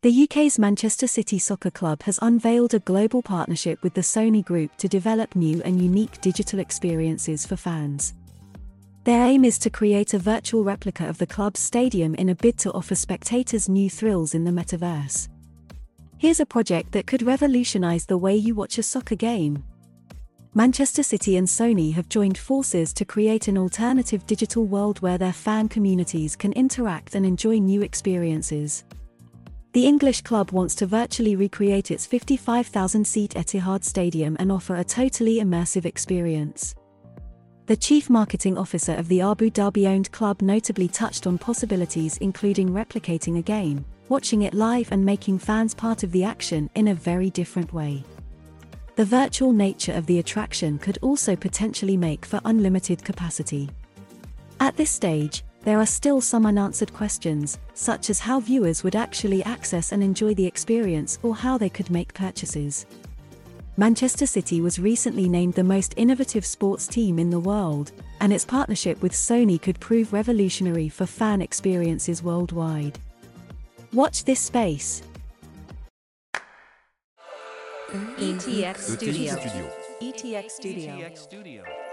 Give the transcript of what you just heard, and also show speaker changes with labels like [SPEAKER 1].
[SPEAKER 1] The UK's Manchester City Soccer Club has unveiled a global partnership with the Sony Group to develop new and unique digital experiences for fans. Their aim is to create a virtual replica of the club's stadium in a bid to offer spectators new thrills in the metaverse. Here's a project that could revolutionize the way you watch a soccer game. Manchester City and Sony have joined forces to create an alternative digital world where their fan communities can interact and enjoy new experiences. The English club wants to virtually recreate its 55,000 seat Etihad Stadium and offer a totally immersive experience. The chief marketing officer of the Abu Dhabi owned club notably touched on possibilities including replicating a game, watching it live, and making fans part of the action in a very different way. The virtual nature of the attraction could also potentially make for unlimited capacity. At this stage, there are still some unanswered questions, such as how viewers would actually access and enjoy the experience or how they could make purchases. Manchester City was recently named the most innovative sports team in the world, and its partnership with Sony could prove revolutionary for fan experiences worldwide. Watch this space.
[SPEAKER 2] ETX Studio.
[SPEAKER 3] ETX Studio.